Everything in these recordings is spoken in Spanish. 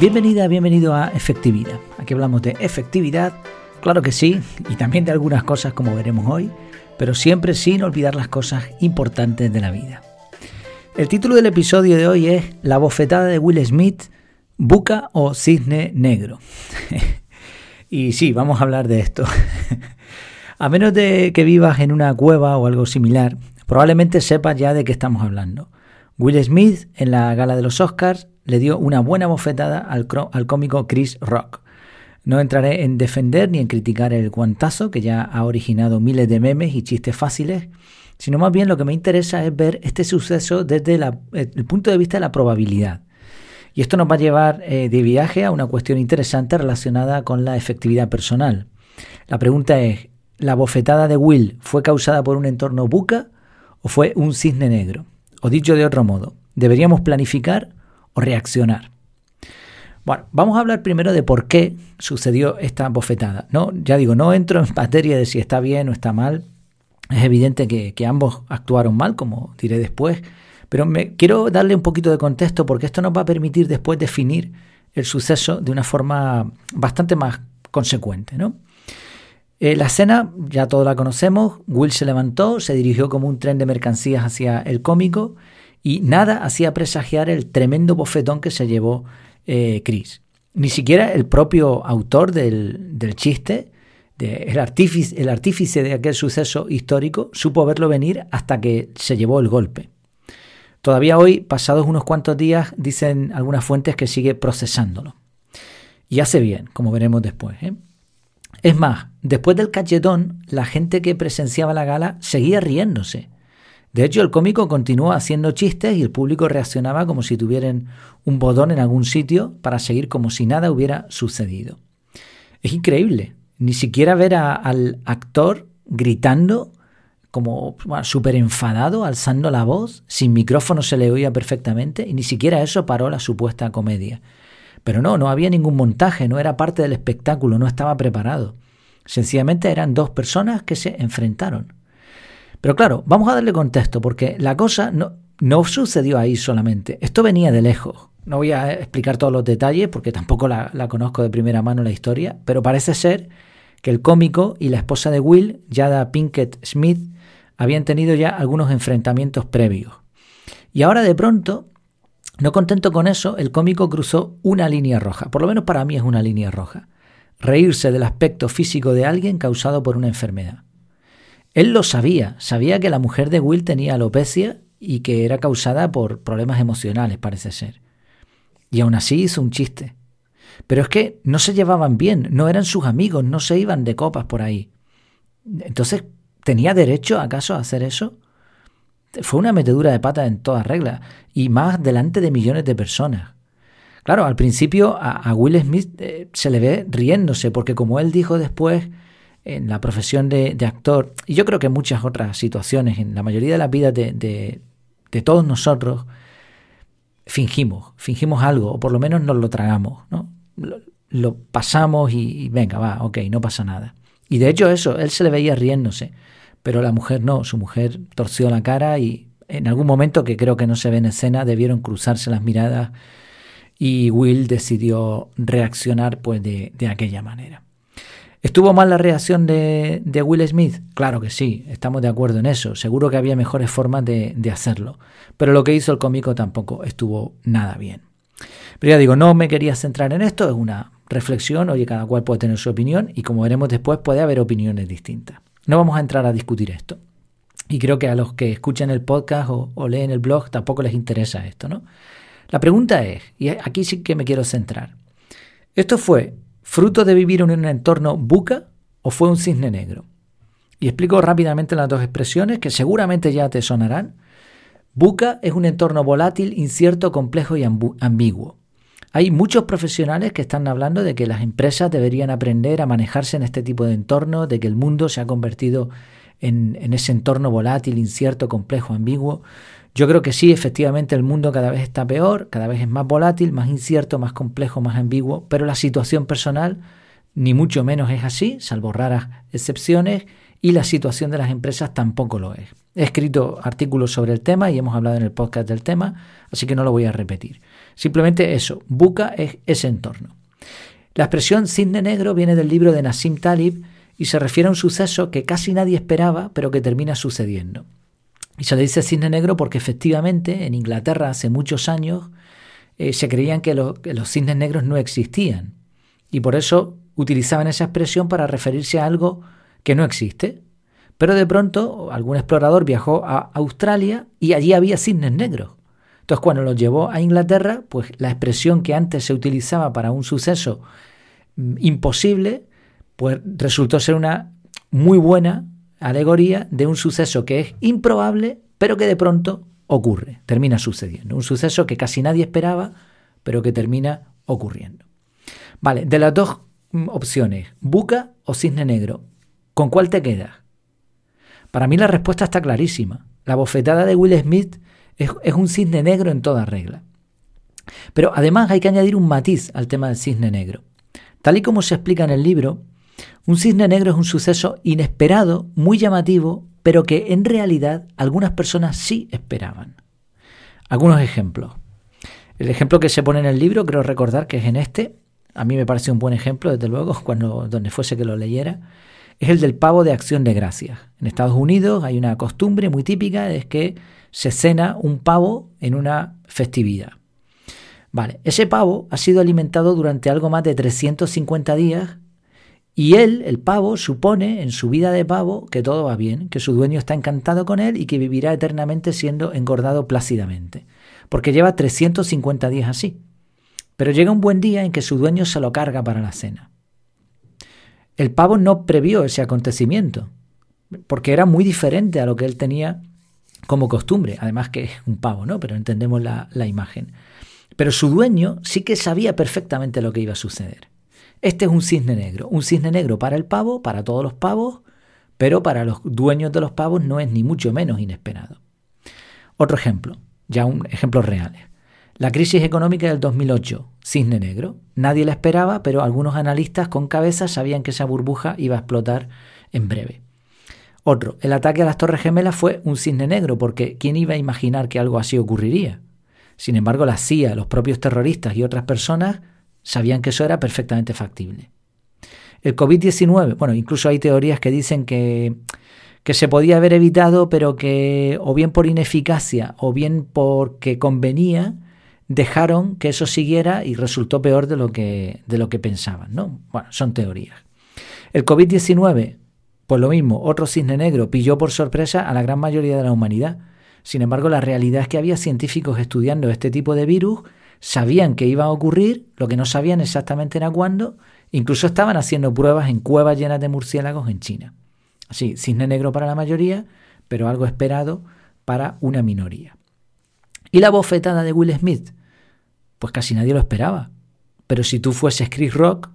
Bienvenida, bienvenido a Efectividad. Aquí hablamos de efectividad, claro que sí, y también de algunas cosas como veremos hoy, pero siempre sin olvidar las cosas importantes de la vida. El título del episodio de hoy es La bofetada de Will Smith, buca o cisne negro. y sí, vamos a hablar de esto. a menos de que vivas en una cueva o algo similar, probablemente sepas ya de qué estamos hablando. Will Smith en la gala de los Oscars le dio una buena bofetada al, al cómico Chris Rock. No entraré en defender ni en criticar el guantazo, que ya ha originado miles de memes y chistes fáciles, sino más bien lo que me interesa es ver este suceso desde el punto de vista de la probabilidad. Y esto nos va a llevar eh, de viaje a una cuestión interesante relacionada con la efectividad personal. La pregunta es, ¿la bofetada de Will fue causada por un entorno buca o fue un cisne negro? O dicho de otro modo, ¿deberíamos planificar reaccionar. Bueno, vamos a hablar primero de por qué sucedió esta bofetada. No, ya digo, no entro en materia de si está bien o está mal. Es evidente que, ambos actuaron mal, como diré después, pero me, quiero darle un poquito de contexto porque esto nos va a permitir después definir el suceso de una forma bastante más consecuente. ¿no? Eh, la escena ya todos la conocemos, Will se levantó, se dirigió como un tren de mercancías hacia el cómico y nada hacía presagiar el tremendo bofetón que se llevó eh, Chris. Ni siquiera el propio autor del, chiste, el, artífice, de aquel suceso histórico, supo verlo venir hasta que se llevó el golpe. Todavía hoy, pasados unos cuantos días, dicen algunas fuentes que sigue procesándolo. Y hace bien, como veremos después. ¿eh? Es más, después del cachetón, la gente que presenciaba la gala seguía riéndose de hecho, el cómico continuó haciendo chistes y el público reaccionaba como si tuvieran un bodón en algún sitio para seguir como si nada hubiera sucedido. Es increíble. Ni siquiera ver al actor gritando como súper enfadado, alzando la voz, sin micrófono se le oía perfectamente y ni siquiera eso paró la supuesta comedia. Pero no, no había ningún montaje, no era parte del espectáculo, no estaba preparado. Sencillamente eran dos personas que se enfrentaron. Pero claro, vamos a darle contexto porque la cosa no, no sucedió ahí solamente. Esto venía de lejos. No voy a explicar todos los detalles porque tampoco la, conozco de primera mano la historia, pero parece ser que el cómico y la esposa de Will, Jada Pinkett Smith, habían tenido ya algunos enfrentamientos previos. Y ahora de pronto, no contento con eso, el cómico cruzó una línea roja. Por lo menos para mí es una línea roja. Reírse del aspecto físico de alguien causado por una enfermedad. Él lo sabía, sabía que la mujer de Will tenía alopecia y que era causada por problemas emocionales, parece ser. Y aún así hizo un chiste. Pero es que no se llevaban bien, no eran sus amigos, no se iban de copas por ahí. Entonces, ¿tenía derecho acaso a hacer eso? Fue una metedura de pata en toda regla, y más delante de millones de personas. Claro, al principio a, Will Smith eh, se le ve riéndose, porque como él dijo después, en la profesión de, actor, y yo creo que en muchas otras situaciones, en la mayoría de las vidas de, todos nosotros, fingimos, fingimos algo, o por lo menos nos lo tragamos, ¿no? Lo, pasamos y, venga, va, ok, no pasa nada. Y de hecho eso, él se le veía riéndose, pero la mujer no, su mujer torció la cara y en algún momento, que creo que no se ve en escena, debieron cruzarse las miradas y Will decidió reaccionar pues de aquella manera. ¿Estuvo mal la reacción de, Will Smith? Claro que sí, estamos de acuerdo en eso. Seguro que había mejores formas de, hacerlo. Pero lo que hizo el cómico tampoco estuvo nada bien. Pero ya digo, no me quería centrar en esto, es una reflexión, oye, cada cual puede tener su opinión y como veremos después puede haber opiniones distintas. No vamos a entrar a discutir esto. Y creo que a los que escuchan el podcast o, o leen el blog tampoco les interesa esto, ¿no? La pregunta es, y aquí sí que me quiero centrar, ¿esto fue fruto de vivir en un entorno buca o fue un cisne negro? Y explico rápidamente las dos expresiones que seguramente ya te sonarán. Buca es un entorno volátil, incierto, complejo y ambiguo. Hay muchos profesionales que están hablando de que las empresas deberían aprender a manejarse en este tipo de entorno, de que el mundo se ha convertido en, en ese entorno volátil, incierto, complejo, ambiguo. Yo creo que sí, efectivamente el mundo cada vez está peor, cada vez es más volátil, más incierto, más complejo, más ambiguo, pero la situación personal ni mucho menos es así, salvo raras excepciones, y la situación de las empresas tampoco lo es. He escrito artículos sobre el tema y hemos hablado en el podcast del tema, así que no lo voy a repetir. Simplemente eso, buca es ese entorno. La expresión cisne negro viene del libro de Nassim Talib y se refiere a un suceso que casi nadie esperaba, pero que termina sucediendo. Y se le dice cisne negro porque efectivamente en Inglaterra hace muchos años eh, se creían que, que los cisnes negros no existían. Y por eso utilizaban esa expresión para referirse a algo que no existe. Pero de pronto algún explorador viajó a Australia y allí había cisnes negros. Entonces cuando los llevó a Inglaterra, pues la expresión que antes se utilizaba para un suceso mm, imposible, pues resultó ser una muy buena alegoría de un suceso que es improbable, pero que de pronto ocurre, termina sucediendo. Un suceso que casi nadie esperaba, pero que termina ocurriendo. Vale, de las dos mm, opciones, buca o cisne negro, ¿con cuál te quedas? Para mí la respuesta está clarísima. La bofetada de Will Smith es, un cisne negro en toda regla. Pero además hay que añadir un matiz al tema del cisne negro. Tal y como se explica en el libro, un cisne negro es un suceso inesperado, muy llamativo, pero que en realidad algunas personas sí esperaban. Algunos ejemplos. El ejemplo que se pone en el libro, creo recordar que es en este, a mí me parece un buen ejemplo, desde luego, cuando donde fuese que lo leyera, es el del pavo de acción de gracias. En Estados Unidos hay una costumbre muy típica, es que se cena un pavo en una festividad. Vale, ese pavo ha sido alimentado durante algo más de 350 días y él, el pavo, supone en su vida de pavo que todo va bien, que su dueño está encantado con él y que vivirá eternamente siendo engordado plácidamente, porque lleva 350 días así. Pero llega un buen día en que su dueño se lo carga para la cena. El pavo no previó ese acontecimiento, porque era muy diferente a lo que él tenía como costumbre, además que es un pavo, ¿no? Pero entendemos la, la imagen. Pero su dueño sí que sabía perfectamente lo que iba a suceder. Este es un cisne negro, un cisne negro para el pavo, para todos los pavos, pero para los dueños de los pavos no es ni mucho menos inesperado. Otro ejemplo, ya un ejemplo real. La crisis económica del 2008, cisne negro. Nadie la esperaba, pero algunos analistas con cabeza sabían que esa burbuja iba a explotar en breve. Otro, el ataque a las Torres Gemelas fue un cisne negro, porque ¿quién iba a imaginar que algo así ocurriría? Sin embargo, la CIA, los propios terroristas y otras personas sabían que eso era perfectamente factible. El COVID-19, bueno, incluso hay teorías que dicen que, que se podía haber evitado, pero que o bien por ineficacia o bien porque convenía, dejaron que eso siguiera y resultó peor de lo que, de lo que pensaban. ¿no? Bueno, son teorías. El COVID-19, pues lo mismo, otro cisne negro pilló por sorpresa a la gran mayoría de la humanidad. Sin embargo, la realidad es que había científicos estudiando este tipo de virus, sabían que iba a ocurrir, lo que no sabían exactamente era cuándo, incluso estaban haciendo pruebas en cuevas llenas de murciélagos en China. Así, cisne negro para la mayoría, pero algo esperado para una minoría. Y la bofetada de Will Smith, pues casi nadie lo esperaba. Pero si tú fueses Chris Rock,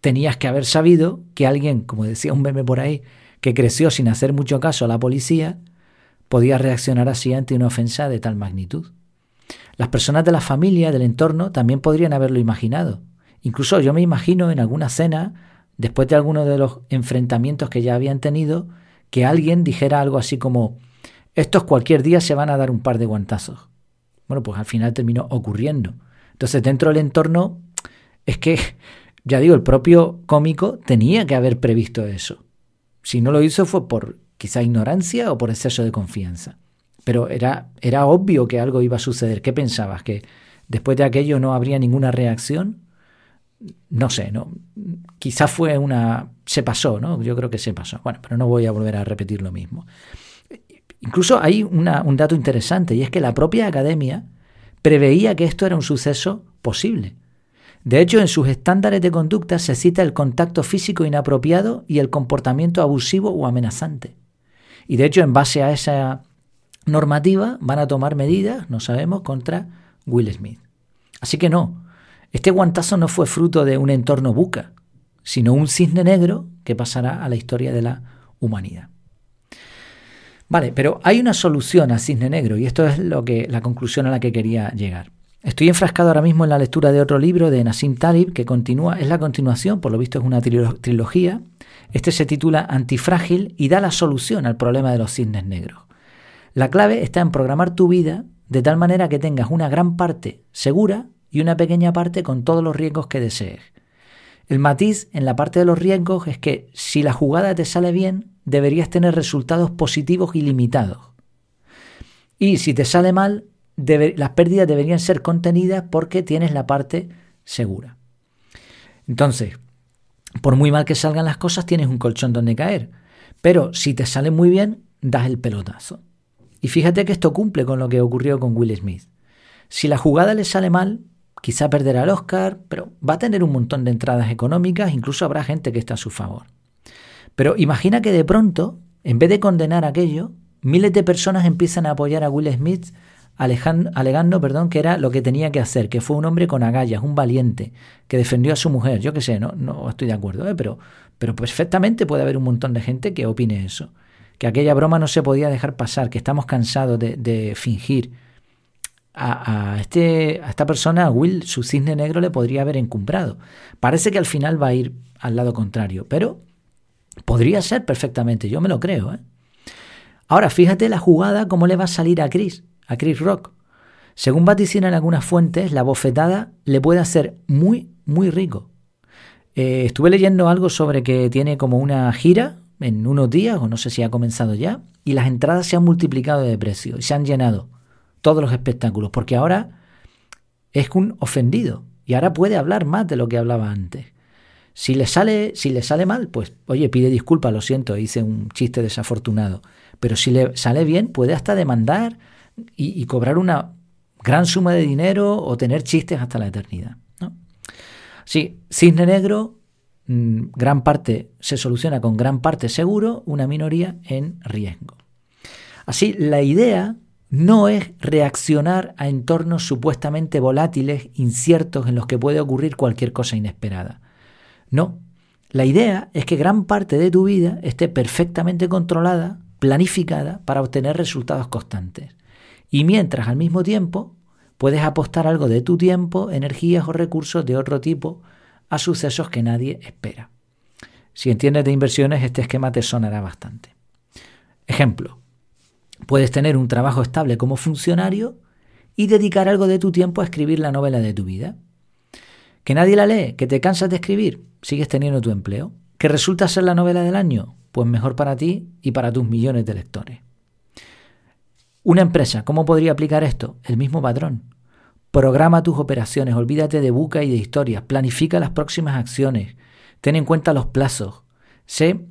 tenías que haber sabido que alguien, como decía un meme por ahí, que creció sin hacer mucho caso a la policía, podía reaccionar así ante una ofensa de tal magnitud. Las personas de la familia, del entorno, también podrían haberlo imaginado. Incluso yo me imagino en alguna cena, después de alguno de los enfrentamientos que ya habían tenido, que alguien dijera algo así como, estos cualquier día se van a dar un par de guantazos. Bueno, pues al final terminó ocurriendo. Entonces, dentro del entorno, es que, ya digo, el propio cómico tenía que haber previsto eso. Si no lo hizo fue por quizá ignorancia o por exceso de confianza. Pero era, era obvio que algo iba a suceder. ¿Qué pensabas? ¿Que después de aquello no habría ninguna reacción? No sé, ¿no? Quizá fue una... se pasó, ¿no? Yo creo que se pasó. Bueno, pero no voy a volver a repetir lo mismo. Incluso hay un dato interesante y es que la propia academia preveía que esto era un suceso posible. De hecho, en sus estándares de conducta se cita el contacto físico inapropiado y el comportamiento abusivo o amenazante. Y de hecho, en base a esa normativa, van a tomar medidas, no sabemos, contra Will Smith. Así que no, este guantazo no fue fruto de un entorno buca, sino un cisne negro que pasará a la historia de la humanidad. Vale, pero hay una solución al cisne negro y esto es lo que, la conclusión a la que quería llegar. Estoy enfrascado ahora mismo en la lectura de otro libro de Nassim Talib que continúa, es la continuación, por lo visto es una trilogía. Este se titula Antifrágil y da la solución al problema de los cisnes negros. La clave está en programar tu vida de tal manera que tengas una gran parte segura y una pequeña parte con todos los riesgos que desees. El matiz en la parte de los riesgos es que si la jugada te sale bien, deberías tener resultados positivos ilimitados. Y si te sale mal, las pérdidas deberían ser contenidas porque tienes la parte segura. Entonces, por muy mal que salgan las cosas, tienes un colchón donde caer. Pero si te sale muy bien, das el pelotazo. Y fíjate que esto cumple con lo que ocurrió con Will Smith. Si la jugada le sale mal, quizá perderá el Oscar, pero va a tener un montón de entradas económicas, incluso habrá gente que está a su favor. Pero imagina que de pronto, en vez de condenar aquello, miles de personas empiezan a apoyar a Will Smith alegando perdón, que era lo que tenía que hacer, que fue un hombre con agallas, un valiente, que defendió a su mujer. Yo qué sé, no, no estoy de acuerdo, ¿eh? pero, pero perfectamente puede haber un montón de gente que opine eso. Que aquella broma no se podía dejar pasar, que estamos cansados de, fingir. A, este, a esta persona, a Will, su cisne negro le podría haber encumbrado. Parece que al final va a ir al lado contrario, pero podría ser perfectamente, yo me lo creo. ¿eh? Ahora, fíjate la jugada, cómo le va a salir a Chris a Chris Rock. Según vaticinan algunas fuentes, la bofetada le puede hacer muy, muy rico. Eh, estuve leyendo algo sobre que tiene como una gira en unos días, o no sé si ha comenzado ya, y las entradas se han multiplicado de precio y se han llenado todos los espectáculos, porque ahora es un ofendido y ahora puede hablar más de lo que hablaba antes. Si le sale, si le sale mal, pues oye, pide disculpas, lo siento, hice un chiste desafortunado. Pero si le sale bien, puede hasta demandar y, cobrar una gran suma de dinero o tener chistes hasta la eternidad. ¿no? Sí, cisne negro, gran parte se soluciona con gran parte seguro, una minoría en riesgo. Así, la idea no es reaccionar a entornos supuestamente volátiles, inciertos, en los que puede ocurrir cualquier cosa inesperada. No, la idea es que gran parte de tu vida esté perfectamente controlada, planificada, para obtener resultados constantes. Y mientras al mismo tiempo puedes apostar algo de tu tiempo, energías o recursos de otro tipo a sucesos que nadie espera. Si entiendes de inversiones, este esquema te sonará bastante. Ejemplo, puedes tener un trabajo estable como funcionario y dedicar algo de tu tiempo a escribir la novela de tu vida. Que nadie la lee, que te cansas de escribir, sigues teniendo tu empleo. Que resulta ser la novela del año, pues mejor para ti y para tus millones de lectores. Una empresa, ¿cómo podría aplicar esto? El mismo patrón. Programa tus operaciones, olvídate de buca y de historias, planifica las próximas acciones, ten en cuenta los plazos, sé,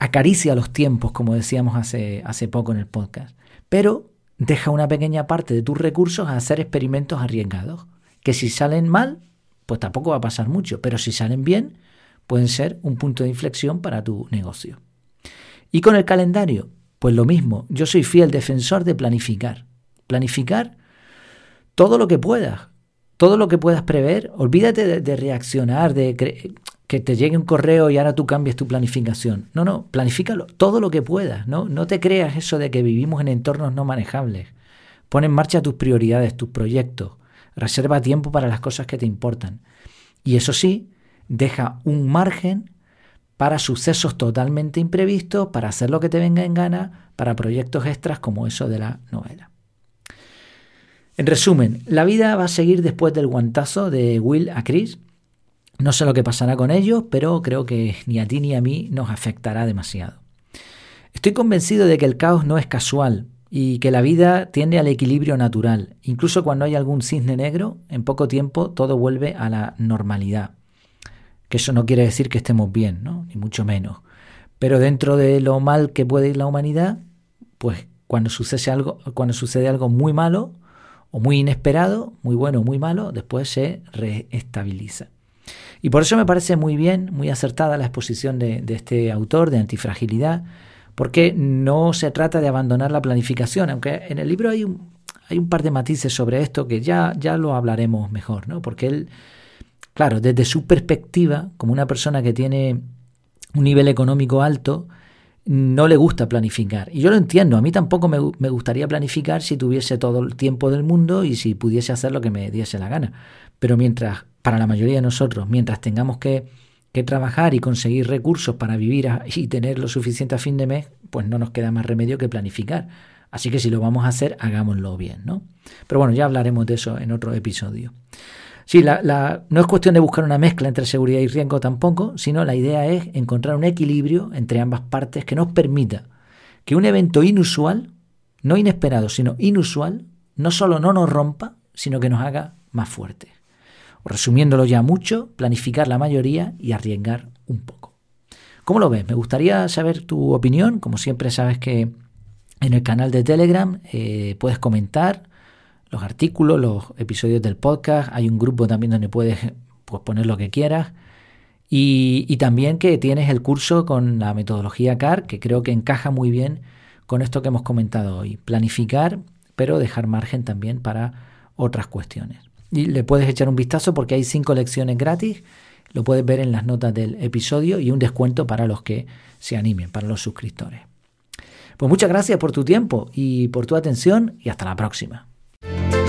acaricia los tiempos, como decíamos hace, hace poco en el podcast, pero deja una pequeña parte de tus recursos a hacer experimentos arriesgados, que si salen mal, pues tampoco va a pasar mucho, pero si salen bien, pueden ser un punto de inflexión para tu negocio. Y con el calendario, pues lo mismo, yo soy fiel defensor de planificar. Planificar todo lo que puedas, todo lo que puedas prever. Olvídate de, reaccionar, de que te llegue un correo y ahora tú cambies tu planificación. No, no, planifícalo todo lo que puedas. No, no te creas eso de que vivimos en entornos no manejables. Pon en marcha tus prioridades, tus proyectos. Reserva tiempo para las cosas que te importan. Y eso sí, deja un margen para sucesos totalmente imprevistos, para hacer lo que te venga en gana, para proyectos extras como eso de la novela. En resumen, la vida va a seguir después del guantazo de Will a Chris. No sé lo que pasará con ellos, pero creo que ni a ti ni a mí nos afectará demasiado. Estoy convencido de que el caos no es casual y que la vida tiende al equilibrio natural. Incluso cuando hay algún cisne negro, en poco tiempo todo vuelve a la normalidad que eso no quiere decir que estemos bien, ¿no? ni mucho menos. Pero dentro de lo mal que puede ir la humanidad, pues cuando sucede algo, cuando sucede algo muy malo o muy inesperado, muy bueno o muy malo, después se reestabiliza. Y por eso me parece muy bien, muy acertada la exposición de, este autor de antifragilidad, porque no se trata de abandonar la planificación, aunque en el libro hay un, hay un par de matices sobre esto que ya, ya lo hablaremos mejor, ¿no? porque él Claro, desde su perspectiva, como una persona que tiene un nivel económico alto, no le gusta planificar. Y yo lo entiendo, a mí tampoco me, gustaría planificar si tuviese todo el tiempo del mundo y si pudiese hacer lo que me diese la gana. Pero mientras, para la mayoría de nosotros, mientras tengamos que, que trabajar y conseguir recursos para vivir y tener lo suficiente a fin de mes, pues no nos queda más remedio que planificar. Así que si lo vamos a hacer, hagámoslo bien, ¿no? Pero bueno, ya hablaremos de eso en otro episodio. Sí, la, no es cuestión de buscar una mezcla entre seguridad y riesgo tampoco, sino la idea es encontrar un equilibrio entre ambas partes que nos permita que un evento inusual, no inesperado, sino inusual, no solo no nos rompa, sino que nos haga más fuertes. resumiéndolo ya mucho, planificar la mayoría y arriesgar un poco. ¿Cómo lo ves? Me gustaría saber tu opinión. Como siempre sabes que en el canal de Telegram eh, puedes comentar los artículos, los episodios del podcast. Hay un grupo también donde puedes pues, poner lo que quieras. Y, y, también que tienes el curso con la metodología CAR, que creo que encaja muy bien con esto que hemos comentado hoy. Planificar, pero dejar margen también para otras cuestiones. Y le puedes echar un vistazo porque hay cinco lecciones gratis. Lo puedes ver en las notas del episodio y un descuento para los que se animen, para los suscriptores. Pues muchas gracias por tu tiempo y por tu atención y hasta la próxima. Thank you.